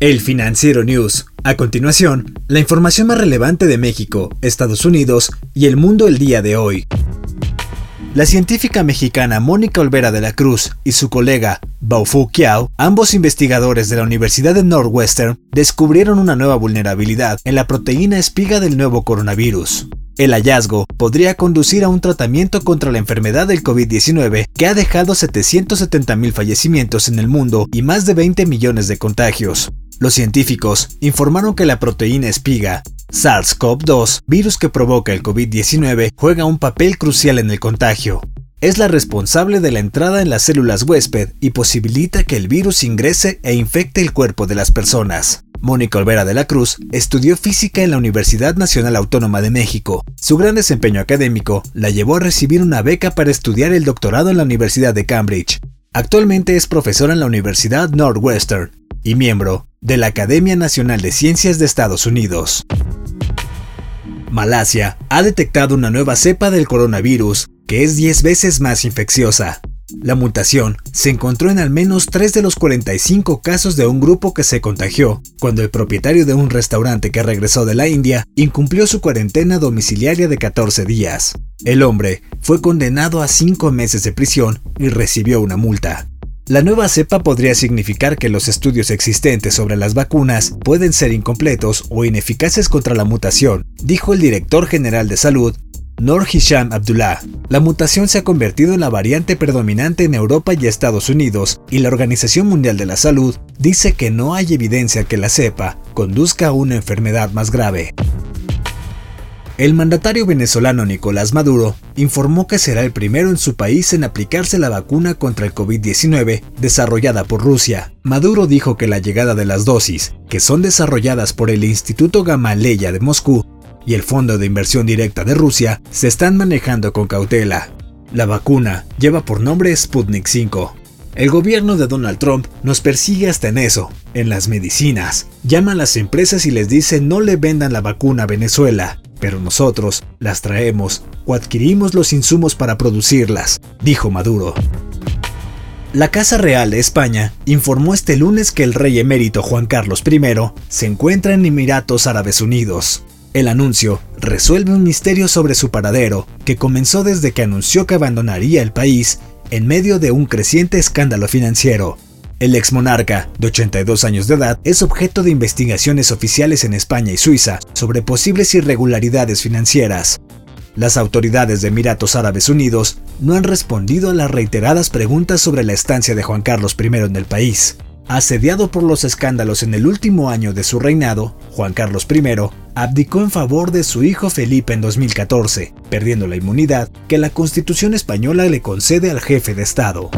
El Financiero News. A continuación, la información más relevante de México, Estados Unidos y el mundo el día de hoy. La científica mexicana Mónica Olvera de la Cruz y su colega Baofu Kiao, ambos investigadores de la Universidad de Northwestern, descubrieron una nueva vulnerabilidad en la proteína espiga del nuevo coronavirus. El hallazgo podría conducir a un tratamiento contra la enfermedad del COVID-19 que ha dejado 770.000 fallecimientos en el mundo y más de 20 millones de contagios. Los científicos informaron que la proteína espiga, SARS-CoV-2, virus que provoca el COVID-19, juega un papel crucial en el contagio. Es la responsable de la entrada en las células huésped y posibilita que el virus ingrese e infecte el cuerpo de las personas. Mónica Olvera de la Cruz estudió física en la Universidad Nacional Autónoma de México. Su gran desempeño académico la llevó a recibir una beca para estudiar el doctorado en la Universidad de Cambridge. Actualmente es profesora en la Universidad Northwestern y miembro de la Academia Nacional de Ciencias de Estados Unidos. Malasia ha detectado una nueva cepa del coronavirus que es 10 veces más infecciosa. La mutación se encontró en al menos 3 de los 45 casos de un grupo que se contagió cuando el propietario de un restaurante que regresó de la India incumplió su cuarentena domiciliaria de 14 días. El hombre fue condenado a 5 meses de prisión y recibió una multa. La nueva cepa podría significar que los estudios existentes sobre las vacunas pueden ser incompletos o ineficaces contra la mutación, dijo el director general de salud, Nor Hisham Abdullah. La mutación se ha convertido en la variante predominante en Europa y Estados Unidos, y la Organización Mundial de la Salud dice que no hay evidencia que la cepa conduzca a una enfermedad más grave. El mandatario venezolano Nicolás Maduro informó que será el primero en su país en aplicarse la vacuna contra el COVID-19 desarrollada por Rusia. Maduro dijo que la llegada de las dosis, que son desarrolladas por el Instituto Gamaleya de Moscú, y el Fondo de Inversión Directa de Rusia se están manejando con cautela. La vacuna lleva por nombre Sputnik 5. El gobierno de Donald Trump nos persigue hasta en eso, en las medicinas. Llama a las empresas y les dice no le vendan la vacuna a Venezuela, pero nosotros las traemos o adquirimos los insumos para producirlas, dijo Maduro. La Casa Real de España informó este lunes que el rey emérito Juan Carlos I se encuentra en Emiratos Árabes Unidos. El anuncio resuelve un misterio sobre su paradero que comenzó desde que anunció que abandonaría el país en medio de un creciente escándalo financiero. El ex monarca, de 82 años de edad, es objeto de investigaciones oficiales en España y Suiza sobre posibles irregularidades financieras. Las autoridades de Emiratos Árabes Unidos no han respondido a las reiteradas preguntas sobre la estancia de Juan Carlos I en el país. Asediado por los escándalos en el último año de su reinado, Juan Carlos I abdicó en favor de su hijo Felipe en 2014, perdiendo la inmunidad que la Constitución española le concede al jefe de Estado.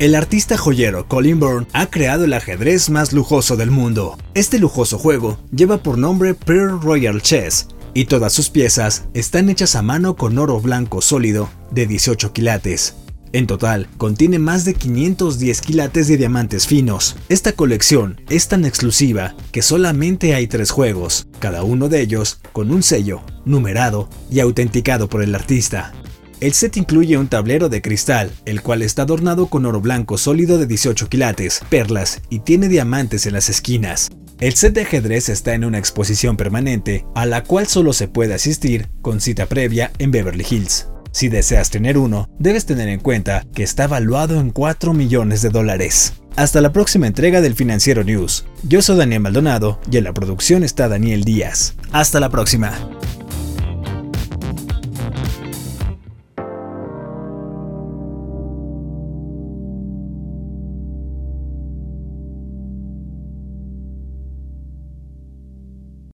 El artista joyero Colin Byrne ha creado el ajedrez más lujoso del mundo. Este lujoso juego lleva por nombre Pearl Royal Chess y todas sus piezas están hechas a mano con oro blanco sólido de 18 quilates, en total, contiene más de 510 quilates de diamantes finos. Esta colección es tan exclusiva que solamente hay tres juegos, cada uno de ellos con un sello, numerado y autenticado por el artista. El set incluye un tablero de cristal, el cual está adornado con oro blanco sólido de 18 quilates, perlas y tiene diamantes en las esquinas. El set de ajedrez está en una exposición permanente, a la cual solo se puede asistir con cita previa en Beverly Hills. Si deseas tener uno, debes tener en cuenta que está valuado en 4 millones de dólares. Hasta la próxima entrega del Financiero News. Yo soy Daniel Maldonado y en la producción está Daniel Díaz. Hasta la próxima.